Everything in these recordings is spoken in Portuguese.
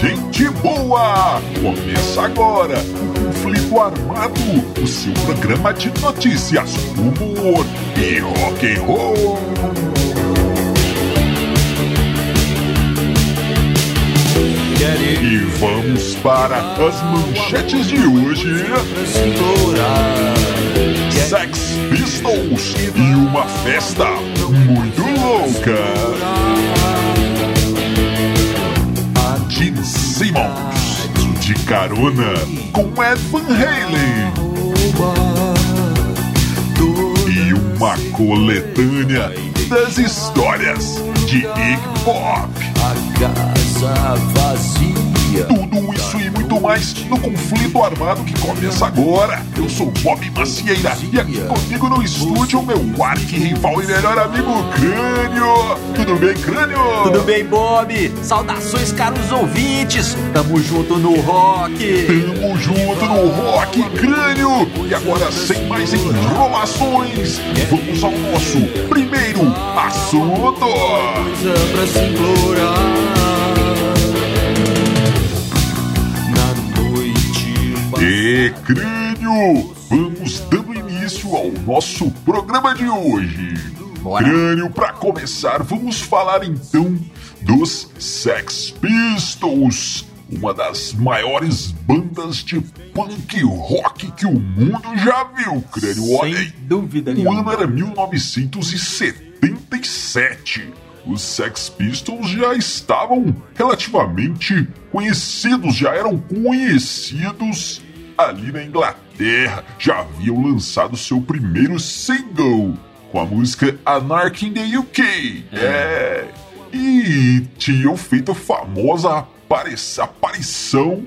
gente boa! Começa agora o Conflito Armado, o seu programa de notícias, humor e rock and roll. E vamos para as manchetes de hoje. Sex Pistols e uma festa muito louca. Simmons de carona com Ed Van Halen. E uma coletânea das histórias de Iggy Pop. casa vazia. Muito mais no conflito armado que começa agora. Eu sou Bob Macieira e aqui comigo no estúdio meu arqui-rival e melhor amigo Crânio. Tudo bem, Crânio? Tudo bem, Bob? Saudações, caros ouvintes! Tamo junto no rock! Tamo junto no Rock Crânio! E agora, sem mais enrolações, vamos ao nosso primeiro assunto! Coisa pra se implorar. E Crânio, vamos dando início ao nosso programa de hoje. Bora. Crânio, para começar, vamos falar então dos Sex Pistols, uma das maiores bandas de punk rock que o mundo já viu, Crânio. Olha. Sem dúvida O ano era 1977. Os Sex Pistols já estavam relativamente conhecidos, já eram conhecidos ali na Inglaterra. Já haviam lançado seu primeiro single com a música Anarchy in the UK. É. E tinham feito a famosa apari- aparição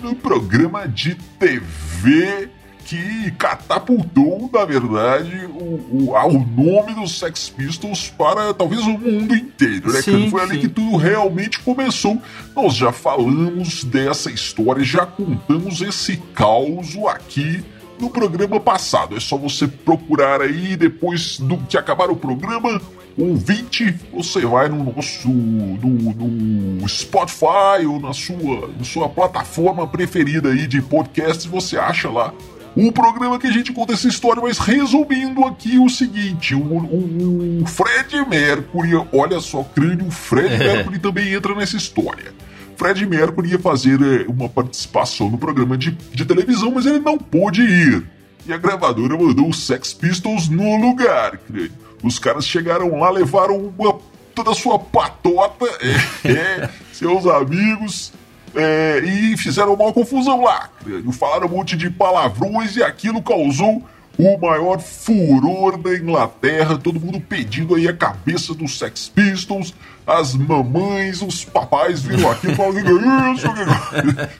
no programa de TV que catapultou, na verdade, o, o, ah, o nome dos Sex Pistols para talvez o mundo inteiro, né? Sim? Foi ali sim. que tudo realmente começou. Nós já falamos dessa história, já contamos esse caos aqui no programa passado. É só você procurar aí, depois do que acabar o programa, ouvinte, você vai no nosso no, no Spotify ou na sua, na sua plataforma preferida aí de podcast, você acha lá o programa que a gente conta essa história, mas resumindo aqui o seguinte: o, o- o Fred Mercury, olha só, crânio, o Fred Mercury também entra nessa história. Fred Mercury ia fazer eh, uma participação no programa de, de televisão, mas ele não pôde ir. E a gravadora mandou os Sex Pistols no lugar, crânio. Os caras chegaram lá, levaram uma, toda a sua patota, é, é, seus amigos, é, e fizeram uma confusão lá. Falaram um monte de palavrões e aquilo causou o maior furor da Inglaterra. Todo mundo pedindo aí a cabeça dos Sex Pistols. As mamães, os papais viram aquilo e falaram: "Que é isso,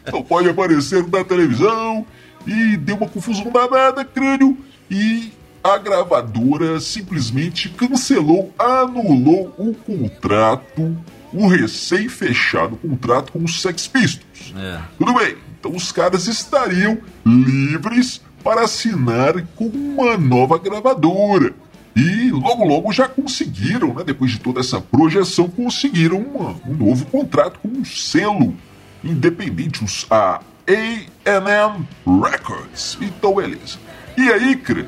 que não pode aparecer na televisão. E deu uma confusão danada, crânio. E a gravadora simplesmente cancelou, anulou o contrato, o recém-fechado contrato com os Sex Pistols. É. Tudo bem, então os caras estariam livres para assinar com uma nova gravadora. E logo logo já conseguiram, né, depois de toda essa projeção, conseguiram uma- um novo contrato com um selo independente, os- a A&M Records. Então, beleza. E aí, Cre,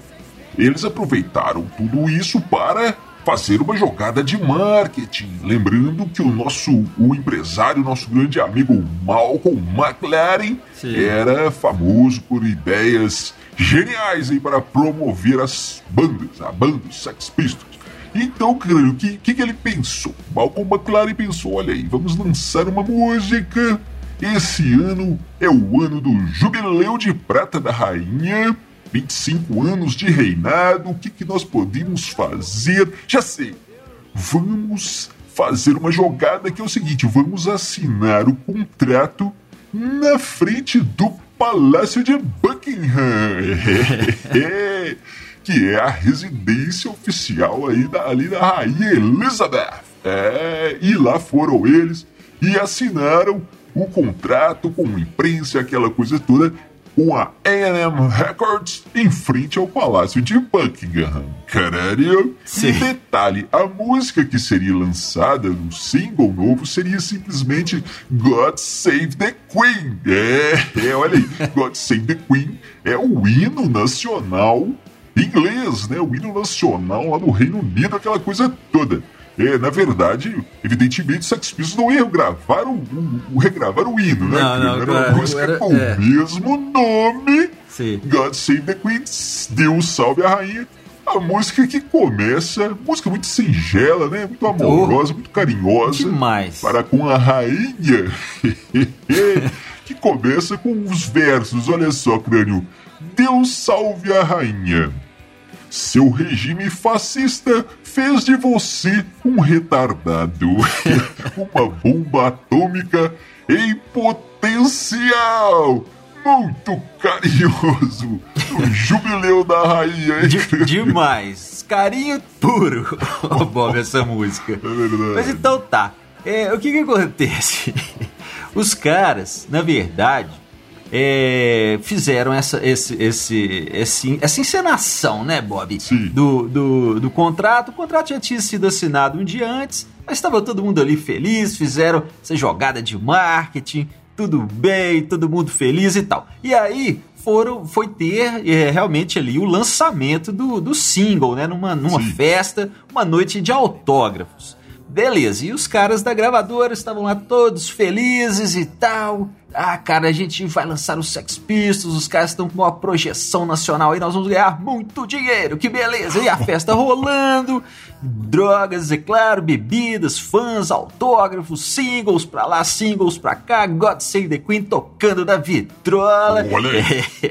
eles aproveitaram tudo isso para fazer uma jogada de marketing. Lembrando que o nosso o empresário, nosso grande amigo Malcolm McLaren, Sim. era famoso por ideias geniais aí para promover as bandas, a banda Sex Pistols. Então, cara, o que, que, que ele pensou? Malcolm McLaren pensou: olha aí, vamos lançar uma música. Esse ano é o ano do Jubileu de Prata da Rainha. 25 anos de reinado. O que, que nós podemos fazer? Já sei. Vamos fazer uma jogada que é o seguinte: vamos assinar o contrato na frente do Palácio de Buckingham. que é a residência oficial aí da, ali da Rainha Elizabeth. É, e lá foram eles e assinaram o contrato com imprensa, aquela coisa toda. Com a A&M Records em frente ao Palácio de Buckingham. Caralho! Sim. Detalhe, a música que seria lançada no single novo seria simplesmente God Save the Queen. É, é olha aí, God Save the Queen é o hino nacional inglês, né? O hino nacional lá do Reino Unido, aquela coisa toda. É, na verdade, evidentemente, Sex Pistols não iam gravar o, o, regravar o hino, né? Não, não, era uma claro, música era- com é. o mesmo nome. Sim. God Save the Queen, Deus salve a rainha. A música que começa, música muito singela, né? Muito amorosa, muito carinhosa. Demais. Para com a rainha. que começa com os versos, olha só, crânio. Deus salve a rainha. Seu regime fascista fez de você um retardado. Uma bomba atômica em potencial. Muito carinhoso. O jubileu da rainha? De- demais. Carinho puro, ô Bob, essa música. É verdade. Mas então tá. É, o que que acontece? Os caras, na verdade, é, fizeram essa, esse, esse, esse- essa encenação, né, Bob? Do, do, do contrato. O contrato já tinha sido assinado um dia antes, mas estava todo mundo ali feliz, fizeram essa jogada de marketing, tudo bem, todo mundo feliz e tal. E aí foram, foi ter é, realmente ali o lançamento do, do single, né? Numa, numa Sim. festa, uma noite de autógrafos. Beleza, e os caras da gravadora estavam lá todos felizes e tal. Ah, cara, a gente vai lançar os Sex Pistols, os caras estão com uma projeção nacional aí, nós vamos ganhar muito dinheiro, que beleza! E a festa rolando, drogas, é claro, bebidas, fãs, autógrafos, singles pra lá, singles pra cá, God Save the Queen tocando da vitrola. Olha.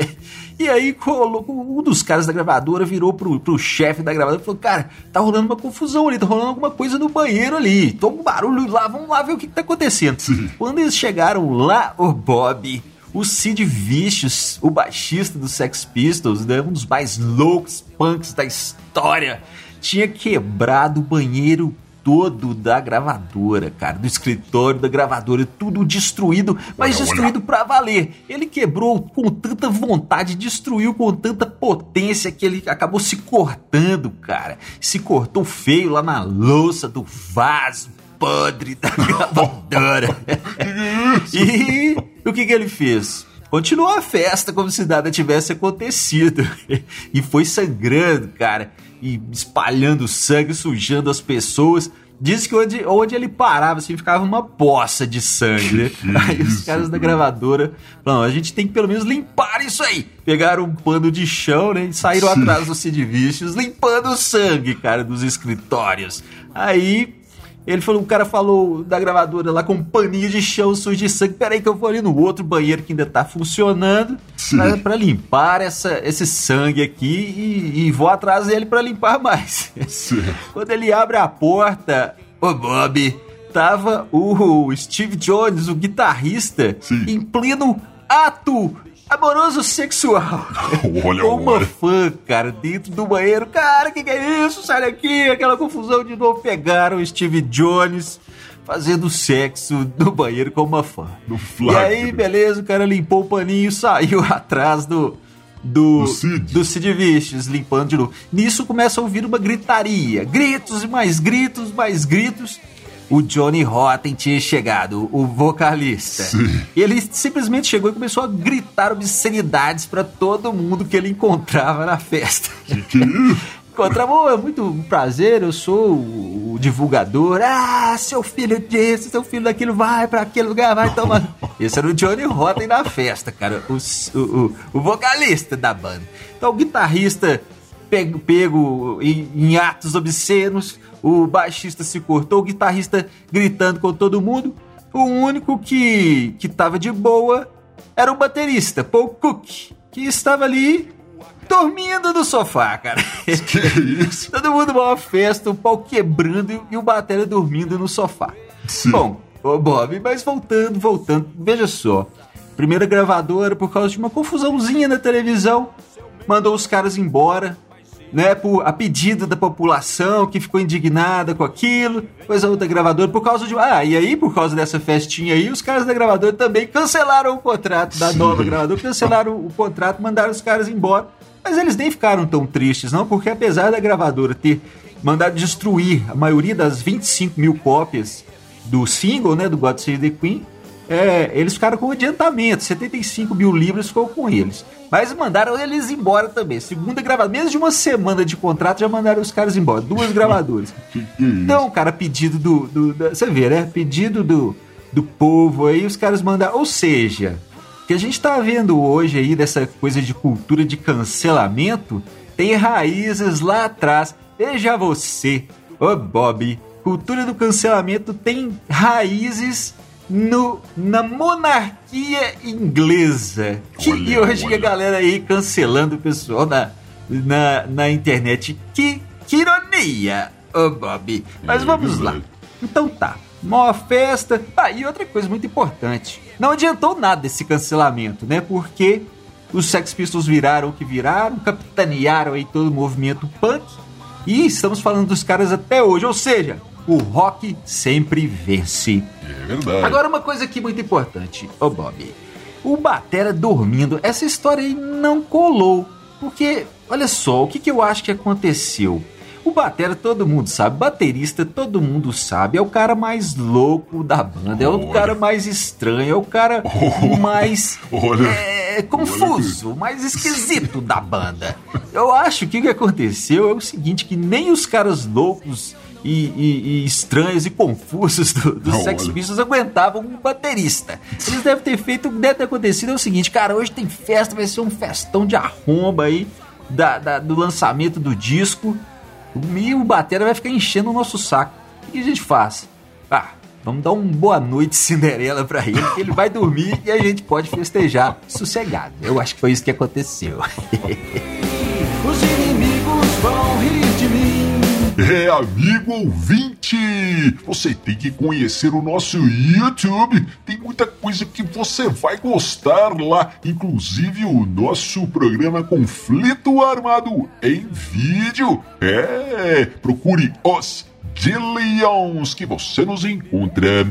E aí, colocou- um dos caras da gravadora virou pro, pro chefe da gravadora e falou: Cara, tá rolando uma confusão ali, tá rolando alguma coisa no banheiro ali. Tô um barulho lá, vamos lá ver o que, que tá acontecendo. Quando eles chegaram lá, o Bob, o Sid Vicious, o baixista do Sex Pistols, né, um dos mais loucos punks da história, tinha quebrado o banheiro todo da gravadora, cara, do escritório da gravadora, tudo destruído, mas Olha, olha. destruído pra valer. Ele quebrou com tanta vontade, destruiu com tanta potência que ele acabou se cortando, cara. Se cortou feio lá na louça do vaso podre da gravadora. e o que, que ele fez? Continuou a festa como se nada tivesse acontecido. e foi sangrando, cara. E espalhando sangue, sujando as pessoas. Diz que onde, onde ele parava, assim, ficava uma poça de sangue, né? Aí os caras da gravadora falaram, a gente tem que pelo menos limpar isso aí. Pegaram um pano de chão, né? E saíram Sim. atrás do Sid Vicious, limpando o sangue, cara, dos escritórios. Aí ele falou, o cara falou da gravadora lá com um paninho de chão sujo de sangue. Peraí que eu vou ali no outro banheiro que ainda tá funcionando Sim. pra, pra limpar essa, esse sangue aqui e, e vou atrás dele pra limpar mais. Certo. Quando ele abre a porta, o Bob, tava o Steve Jones, o guitarrista, Sim. em pleno ato amoroso sexual. Olha, Com uma olha. fã, cara, dentro do banheiro. Cara, que que é isso? Sai daqui! Aquela confusão de novo. Pegaram o Steve Jones fazendo sexo no banheiro com uma fã. No E flagra. aí, beleza, o cara limpou o paninho e saiu atrás do. Do, Do Sid. do Sid Vicious, limpando de novo. Nisso começa a ouvir uma gritaria. Gritos e mais gritos, mais gritos. O Johnny Rotten tinha chegado, o vocalista. Sim. E ele simplesmente chegou e começou a gritar obscenidades pra todo mundo que ele encontrava na festa. Que que é? Encontramos, é muito prazer, eu sou o, o divulgador. Ah, seu filho disso, seu filho daquilo, vai pra aquele lugar, vai tomar. Esse era o Johnny Rotten na festa, cara, o, o, o vocalista da banda. Então, o guitarrista pego, pego em, em atos obscenos, o baixista se cortou, o guitarrista gritando com todo mundo. O único que, que tava de boa era o baterista, Paul Cook, que estava ali dormindo no sofá, cara. Que isso? Todo mundo numa festa, o pau quebrando e o batera dormindo no sofá. Sim. Bom, ô Bob, mas voltando, voltando, veja só. Primeira gravadora, por causa de uma confusãozinha na televisão, mandou os caras embora. Né, por, a pedido da população que ficou indignada com aquilo, depois a outra gravadora, por causa de. Ah, e aí, por causa dessa festinha aí, os caras da gravadora também cancelaram o contrato da nova gravadora, cancelaram o contrato, mandaram os caras embora. Mas eles nem ficaram tão tristes, não, porque apesar da gravadora ter mandado destruir a maioria das 25 mil cópias do single, né, do God Save the Queen, é, eles ficaram com adiantamento, 75 mil libras ficou com eles. Mas mandaram eles embora também. Segunda gravadora, menos de uma semana de contrato já mandaram os caras embora. Duas gravadoras. Então, cara, pedido do, do, da- Você vê, né? Pedido do, do povo aí, os caras mandaram. Ou seja, o que a gente tá vendo hoje aí dessa coisa de cultura de cancelamento tem raízes lá atrás. Veja você, ô Bob, cultura do cancelamento tem raízes no, na monarquia inglesa. Que, Olha, e hoje olha. a galera aí cancelando o pessoal na, na, na internet. Que, que ironia, ô Bob. Mas É vamos lá. Então tá. Maior festa. Ah, e outra coisa muito importante. Não adiantou nada esse cancelamento, né? Porque os Sex Pistols viraram o que viraram, capitanearam aí todo o movimento punk. E estamos falando dos caras até hoje. Ou seja, o rock sempre vence. É verdade. Agora uma coisa aqui muito importante, ô Bob. O Batera dormindo, essa história aí não colou. Porque, olha só, o que, que eu acho que aconteceu? O Batera, todo mundo sabe, baterista, todo mundo sabe, é o cara mais louco da banda, é o Olha. cara mais estranho, é o cara mais Olha. é, confuso, mais esquisito da banda. Eu acho que o que aconteceu é o seguinte, que nem os caras loucos e, e- e estranhos e confusos do, do Sex. Pistols aguentavam um baterista. Eles devem ter feito, o que deve ter acontecido é o seguinte, cara, hoje tem festa, vai ser um festão de arromba aí da, da- do lançamento do disco. E o batera vai ficar enchendo o nosso saco. O que a gente faz? Ah, vamos dar um boa noite Cinderela pra ele, que ele vai dormir e a gente pode festejar sossegado. Eu acho que foi isso que aconteceu. É, amigo ouvinte, você tem que conhecer o nosso YouTube. Tem muita coisa que você vai gostar lá, inclusive o nosso programa Conflito Armado em vídeo. É, procure os Dillions que você nos encontra.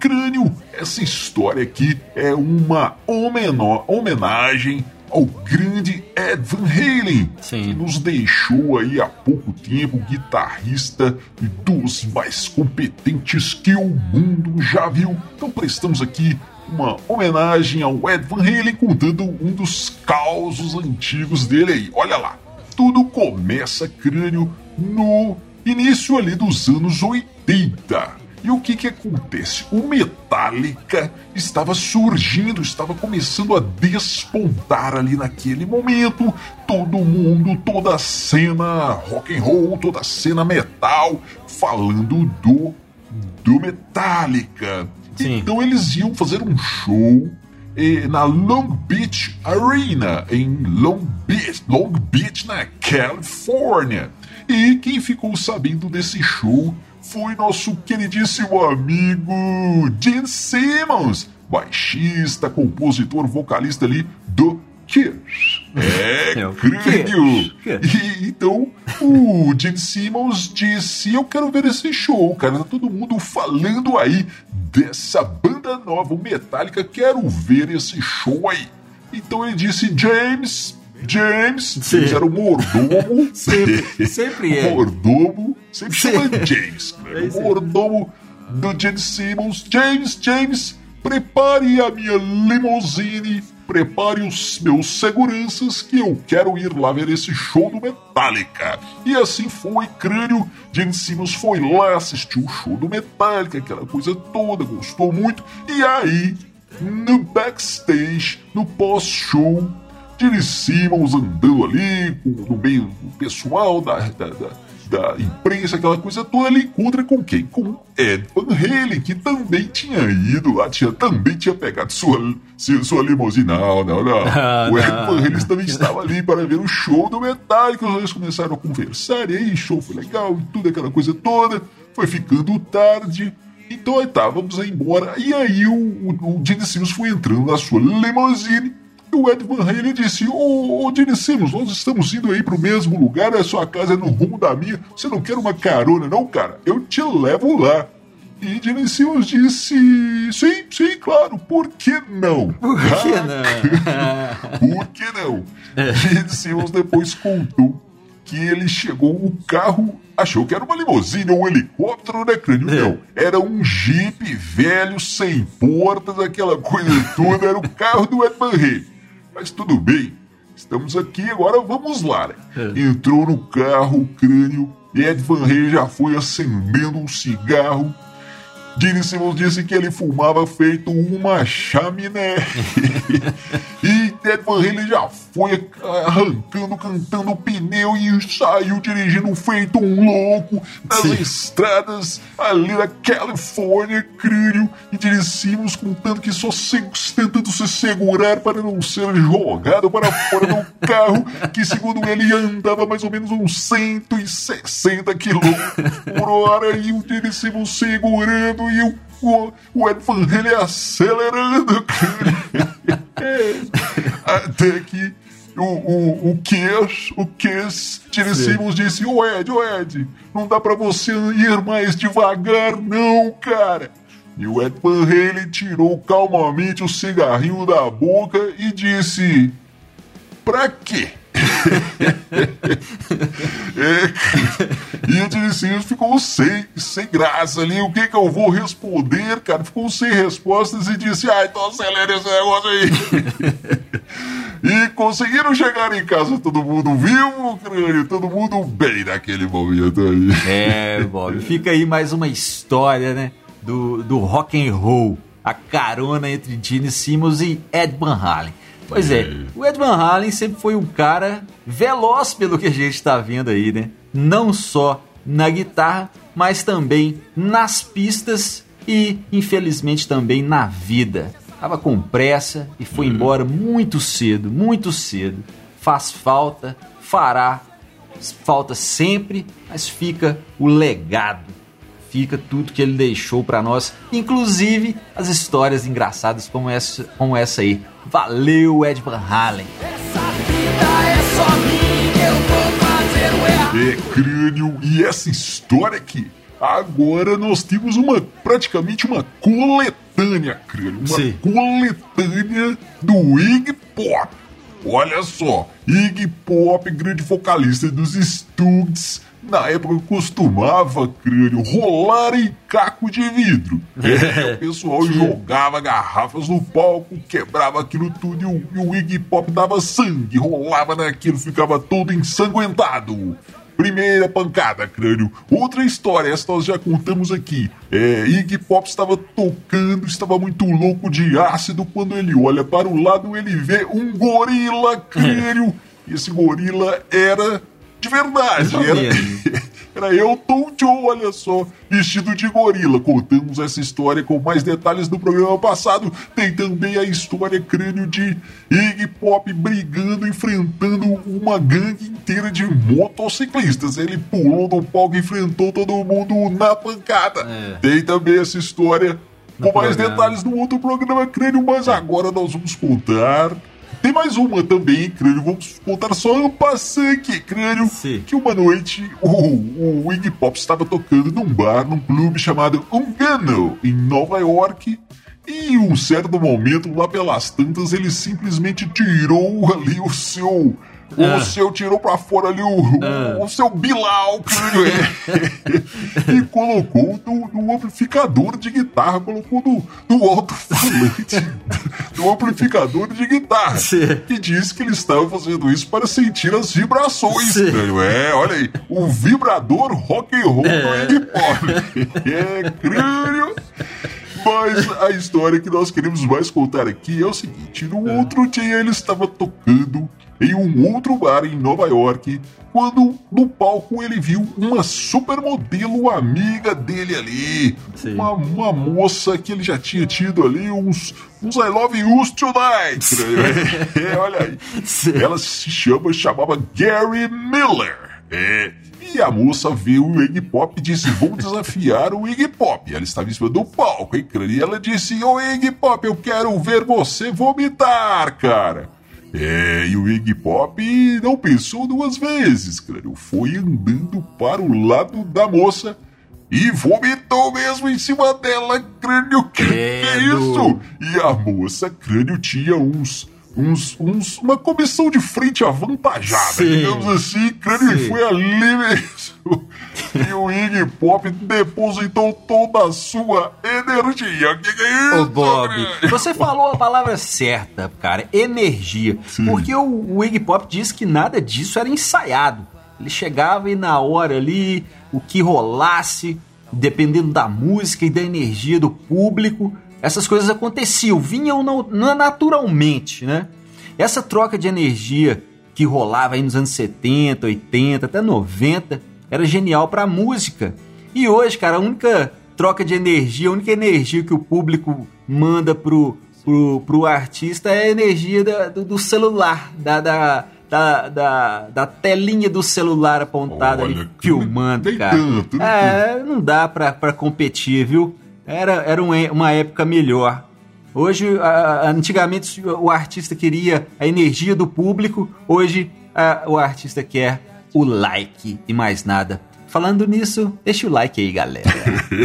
Crânio, essa história aqui é uma homenagem ao grande Ed Van Halen, Sim. que nos deixou aí há pouco tempo guitarrista dos mais competentes que o mundo já viu. Então prestamos aqui uma homenagem ao Ed Van Halen contando um dos causos antigos dele aí. Olha lá, tudo começa, crânio, no início ali dos anos 80. E o que que acontece? O Metallica estava surgindo, estava começando a despontar ali naquele momento. Todo mundo, toda a cena rock and roll, toda a cena metal falando do do Metallica. Sim. Então eles iam fazer um show eh, na Long Beach Arena, em Long Beach, Long Beach, na Califórnia. E quem ficou sabendo desse show foi nosso queridíssimo amigo Gene Simmons, baixista, compositor, vocalista ali do Kiss. É, É, crânio. E, então, o Gene Simmons disse: Eu quero ver esse show, cara. Tá todo mundo falando aí dessa banda nova, o Metallica. Quero ver esse show aí. Então ele disse: James, James, Sim. James era o mordomo. Sempre- sempre é. Mordomo, sempre chama James, né? É o mordomo do Gene Simmons. James, James, prepare a minha limousine, prepare os meus seguranças que eu quero ir lá ver esse show do Metallica. E assim foi, crânio. Gene Simmons foi lá, assistiu o show do Metallica, aquela coisa toda, gostou muito. E aí, no backstage, no pós-show, Gene Simmons andando ali com, no meio do pessoal da, da, da- da imprensa, aquela coisa toda, ele encontra com quem? Com Ed Van Halen, que também tinha ido lá, tinha, também tinha pegado sua, sua, sua limusine. Não, não, não. Ah, o Ed não. Van Halen também estava ali para ver o show do Metallica. Os dois começaram a conversar, e aí o show foi legal, e tudo aquela coisa toda. Foi ficando tarde. Então aí tá, vamos embora. E aí o, o, o Gene Simmons foi entrando na sua limusine. O Ed Van Halen disse: Ô, ô Gene Simmons, nós estamos indo aí pro mesmo lugar, a sua casa é no rumo da minha. Você não quer uma carona, não, cara? Eu te levo lá. E Gene Simmons disse: Sim, sim, claro, por que não? Por que não? por que não? Gene Simmons depois contou que ele chegou, o carro achou que era uma limusine ou um helicóptero, né, crânio? É. Não, era um Jeep velho, sem portas, aquela coisa toda, era o carro do Ed Van. Mas tudo bem, estamos aqui, agora vamos lá, né? É. Entrou no carro, o crânio, e Ed Van Halen já foi acendendo um cigarro. Gene Simmons disse que ele fumava feito uma chaminé. e Ed Van Halen já foi arrancando, cantando o pneu e saiu dirigindo feito um louco nas Sim. estradas ali da Califórnia, crânio. E Simmons contando que só se, tentando se segurar para não ser jogado para fora do carro, que segundo ele andava mais ou menos uns 160 quilômetros por hora e o Simmons segurando e o, o, o Ed Van Halen acelerando, cara. Até que o, o, o Kiss, o Kiss, Gene Simmons disse, ô Ed, ô Ed, não dá pra você ir mais devagar não, cara. E o Ed Van Halen tirou calmamente o cigarrinho da boca e disse, pra quê? É, e o Simmons ficou sem, sem graça ali. O que que eu vou responder, cara? Ficou sem respostas e disse: Ah, então acelera esse negócio aí. e conseguiram chegar em casa todo mundo vivo, crânio, todo mundo bem naquele momento aí. É, Bob, fica aí mais uma história, né? Do, do rock and roll. A carona entre Gene Simmons e Ed Van Halen. Pois é, o Ed Van Halen sempre foi um cara veloz pelo que a gente está vendo aí, né? Não só na guitarra, mas também nas pistas e, infelizmente, também na vida. Tava com pressa e foi embora muito cedo, muito cedo. Faz falta, fará falta sempre, mas fica o legado. Fica tudo que ele deixou pra nós, inclusive as histórias engraçadas como essa, como essa aí. Valeu, Ed Van Halen. Essa vida é só minha, eu vou fazer o errado. É crânio, e essa história aqui. Agora nós temos uma praticamente uma coletânea, crânio. Uma Sim. coletânea do Iggy Pop. Olha só, Iggy Pop, grande vocalista dos Stooges, na época costumava, crânio, rolar em caco de vidro. É, o pessoal jogava garrafas no palco, quebrava aquilo tudo e o, e o Iggy Pop dava sangue, rolava naquilo, ficava todo ensanguentado. Primeira pancada, crânio. Outra história, essa nós já contamos aqui. É, Iggy Pop estava tocando, estava muito louco de ácido. Quando ele olha para o lado, ele vê um gorila, crânio. E esse gorila era de verdade. Ou Era, era Elton John, olha só, vestido de gorila. Contamos essa história com mais detalhes no programa passado. Tem também a história crânio de Iggy Pop brigando, enfrentando uma gangue inteira de motociclistas. Ele pulou do palco e enfrentou todo mundo na pancada. É. Tem também essa história No com mais programa. detalhes no outro programa crânio, mas agora nós vamos contar. Tem mais uma também, crânio. Vamos contar só um passante crânio. Sim. Que uma noite o, o Iggy Pop estava tocando num bar, num clube chamado Ungano, em Nova York. E em um certo momento, lá pelas tantas, ele simplesmente tirou ali o seu. Ah. O seu tirou pra fora ali o, o, o seu Bilal, é. e colocou no, no amplificador de guitarra, colocou no, no alto-falante do amplificador de guitarra. Sim. E disse que ele estava fazendo isso para sentir as vibrações. Sim. É, olha aí, o vibrador rock and roll do Iggy Pop. É, crânio. Mas a história que nós queremos mais contar aqui é o seguinte: no outro dia ele estava tocando em um outro bar em Nova York, quando no palco ele viu uma supermodelo amiga dele ali. Uma, uma moça que ele já tinha tido ali uns, uns I love yous tonight. né? É, olha aí. Sim. Ela se chama, chamava Gary Miller. É. E a moça viu o Iggy Pop e disse: Vou desafiar o Iggy Pop. Ela estava em cima do palco, hein? E ela disse: Ô Iggy Pop, eu quero ver você vomitar, cara. É, e o Iggy Pop não pensou duas vezes, crânio. Foi andando para o lado da moça e vomitou mesmo em cima dela, crânio. Que, que é isso? E a moça, crânio, tinha uns. Uns, uns, uma comissão de frente avantajada, Sim. digamos assim, crânio, Sim. e foi ali mesmo. E o Iggy Pop depositou toda a sua energia. Que que é isso? Ô, Bob, você falou a palavra certa, cara, energia. Sim. Porque o, o Iggy Pop disse que nada disso era ensaiado. Ele chegava e na hora ali, o que rolasse, dependendo da música e da energia do público, essas coisas aconteciam, vinham naturalmente, né? Essa troca de energia que rolava aí nos anos 70, 80, até 90, era genial pra música. E hoje, cara, a única troca de energia, a única energia que o público manda pro, pro, pro artista é a energia da- do, do celular, da, da, da, da, da telinha do celular apontada Olha, ali, filmando, cara. tanto, é, não dá pra, pra competir, viu? Era, era uma época melhor. Hoje, antigamente o artista queria a energia do público, hoje o artista quer o like e mais nada. Falando nisso, deixa o like aí, galera.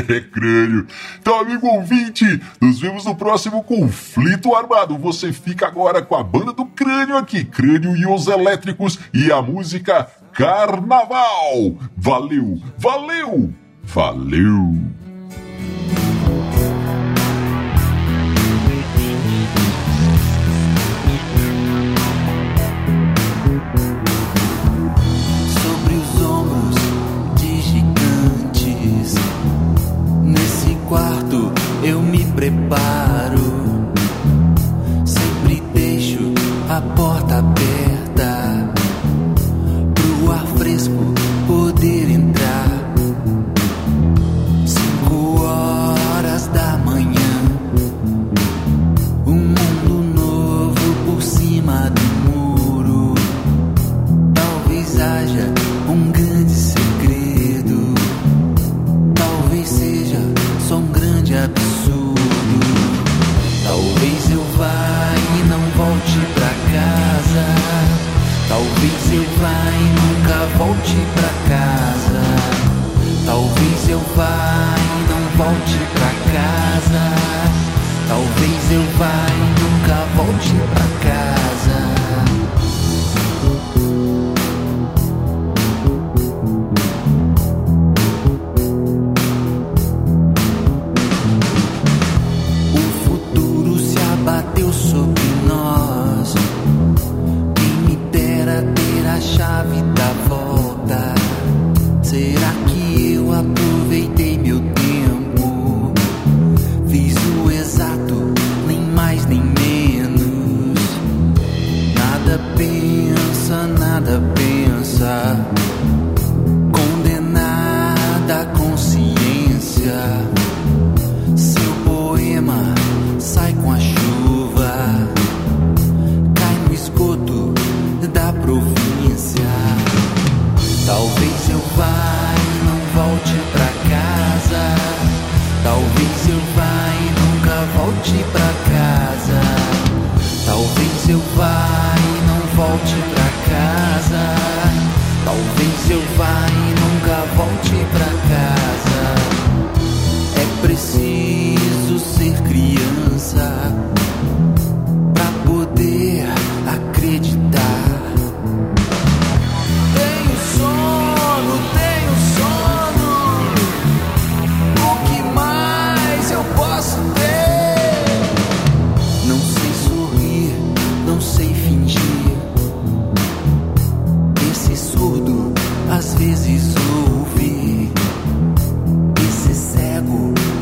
É crânio. Então, amigo ouvinte, nos vemos no próximo Conflito Armado. Você fica agora com a banda do Crânio aqui, Crânio e os Elétricos e a música Carnaval. Valeu, valeu, valeu.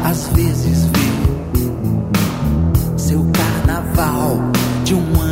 Às vezes vê seu carnaval de um ano